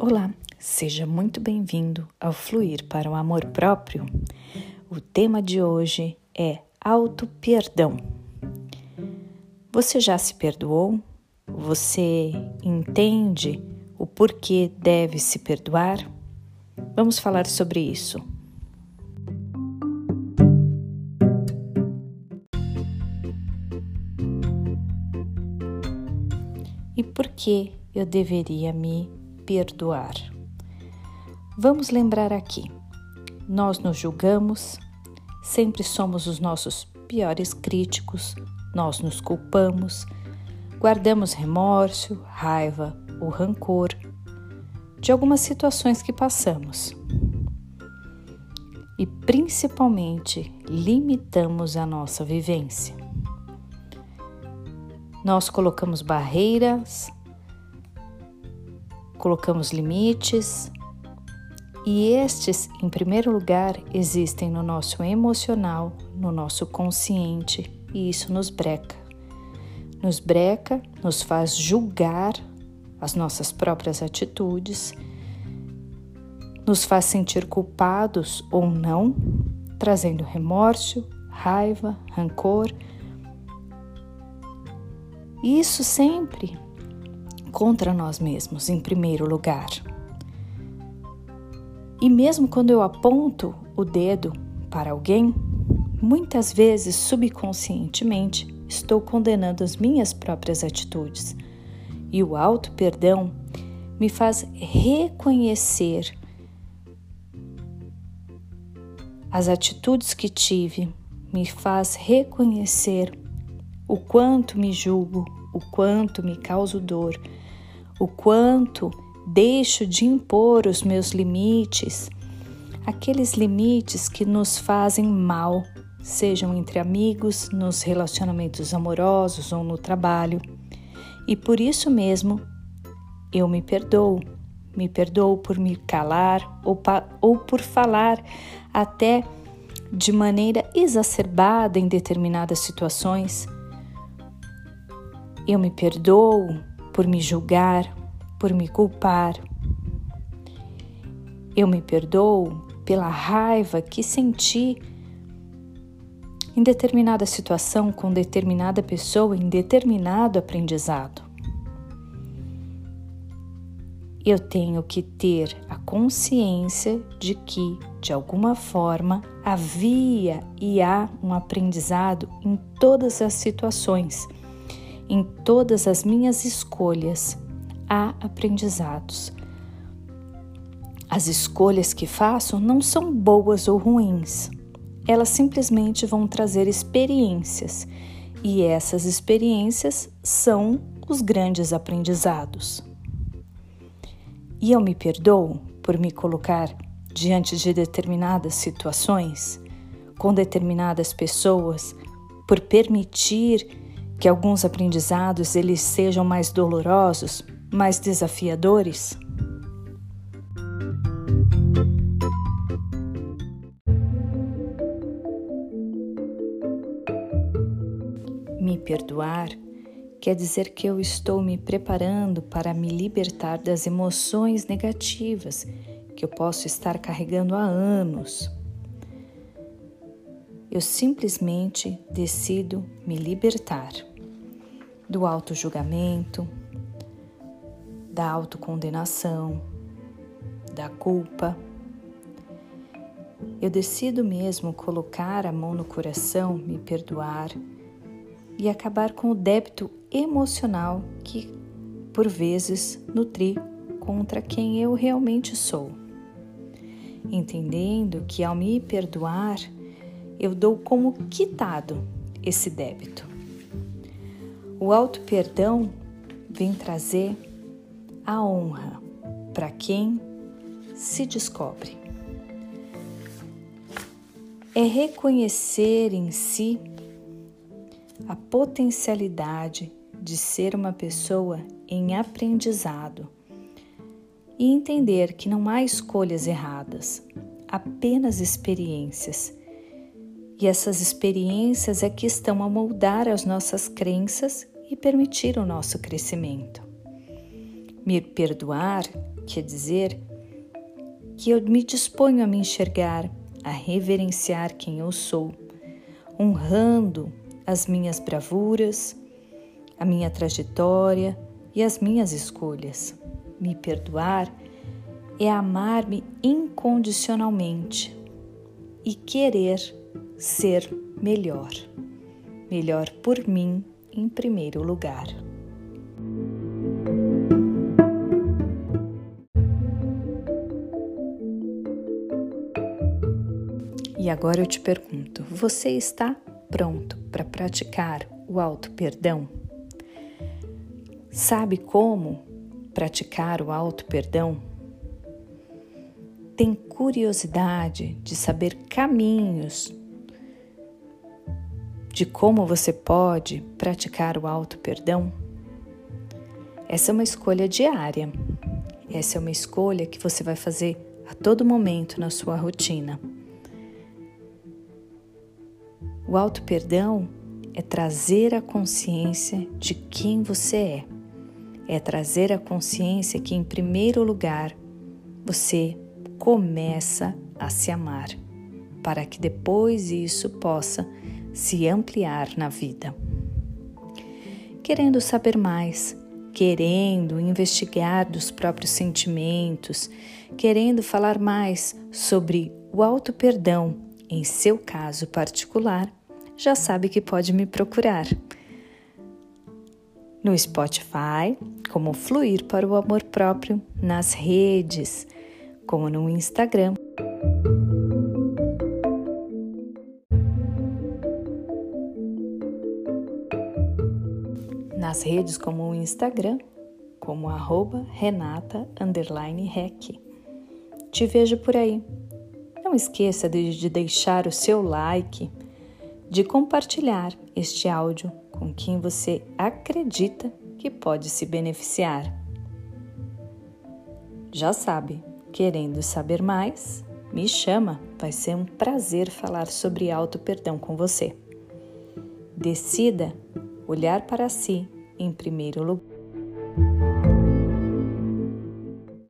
Olá, seja muito bem-vindo ao Fluir para o Amor Próprio. O tema de hoje é auto-perdão. Você já se perdoou? Você entende o porquê deve se perdoar? Vamos falar sobre isso. E por que eu deveria me perdoar. Vamos lembrar aqui: nós nos julgamos, sempre somos os nossos piores críticos, nós nos culpamos, guardamos remorso, raiva ou rancor de algumas situações que passamos. E principalmente limitamos a nossa vivência. Nós colocamos barreiras colocamos limites e estes, em primeiro lugar, existem no nosso emocional, no nosso consciente e isso nos breca. Nos breca, nos faz julgar as nossas próprias atitudes, nos faz sentir culpados ou não, trazendo remorso, raiva, rancor. Isso sempre contra nós mesmos, em primeiro lugar. E mesmo quando eu aponto o dedo para alguém, muitas vezes subconscientemente estou condenando as minhas próprias atitudes. E o auto-perdão me faz reconhecer as atitudes que tive, me faz reconhecer o quanto me julgo, o quanto me causo dor, o quanto deixo de impor os meus limites, aqueles limites que nos fazem mal, sejam entre amigos, nos relacionamentos amorosos ou no trabalho. E por isso mesmo eu me perdoo. Me perdoo por me calar ou, ou por falar até de maneira exacerbada em determinadas situações. Eu me perdoo por me julgar, por me culpar. Eu me perdoo pela raiva que senti em determinada situação, com determinada pessoa, em determinado aprendizado. Eu tenho que ter a consciência de que, de alguma forma, havia e há um aprendizado em todas as situações em todas as minhas escolhas há aprendizados. As escolhas que faço não são boas ou ruins, elas simplesmente vão trazer experiências e essas experiências são os grandes aprendizados. E eu me perdoo por me colocar diante de determinadas situações, com determinadas pessoas, por permitir que alguns aprendizados eles sejam mais dolorosos, mais desafiadores? Me perdoar quer dizer que eu estou me preparando para me libertar das emoções negativas que eu posso estar carregando há anos eu simplesmente decido me libertar do auto-julgamento, da autocondenação, da culpa. Eu decido mesmo colocar a mão no coração, me perdoar e acabar com o débito emocional que, por vezes, nutri contra quem eu realmente sou. Entendendo que ao me perdoar, eu dou como quitado esse débito. O auto perdão vem trazer a honra para quem se descobre. É reconhecer em si a potencialidade de ser uma pessoa em aprendizado e entender que não há escolhas erradas, apenas experiências e essas experiências é que estão a moldar as nossas crenças e permitir o nosso crescimento. Me perdoar quer dizer que eu me disponho a me enxergar, a reverenciar quem eu sou, honrando as minhas bravuras, a minha trajetória e as minhas escolhas. Me perdoar é amar-me incondicionalmente e querer ser melhor. Melhor por mim em primeiro lugar. E agora eu te pergunto: você está pronto para praticar o auto perdão? Sabe como praticar o auto perdão? Tem curiosidade de saber caminhos de como você pode praticar o auto perdão? Essa é uma escolha diária. Essa é uma escolha que você vai fazer a todo momento na sua rotina. O auto perdão é trazer a consciência de quem você é. É trazer a consciência que, em primeiro lugar, você começa a se amar, para que depois isso possa se ampliar na vida. Querendo saber mais, querendo investigar dos próprios sentimentos, querendo falar mais sobre o auto perdão em seu caso particular, já sabe que pode me procurar. No Spotify, como Fluir para o Amor Próprio, nas redes, como no Instagram. Nas redes como o Instagram, como arroba Renata Rec. Te vejo por aí. Não esqueça de, de deixar o seu like de compartilhar este áudio com quem você acredita que pode se beneficiar. Já sabe, querendo saber mais, me chama, vai ser um prazer falar sobre auto-perdão com você. Decida olhar para si em primeiro lugar.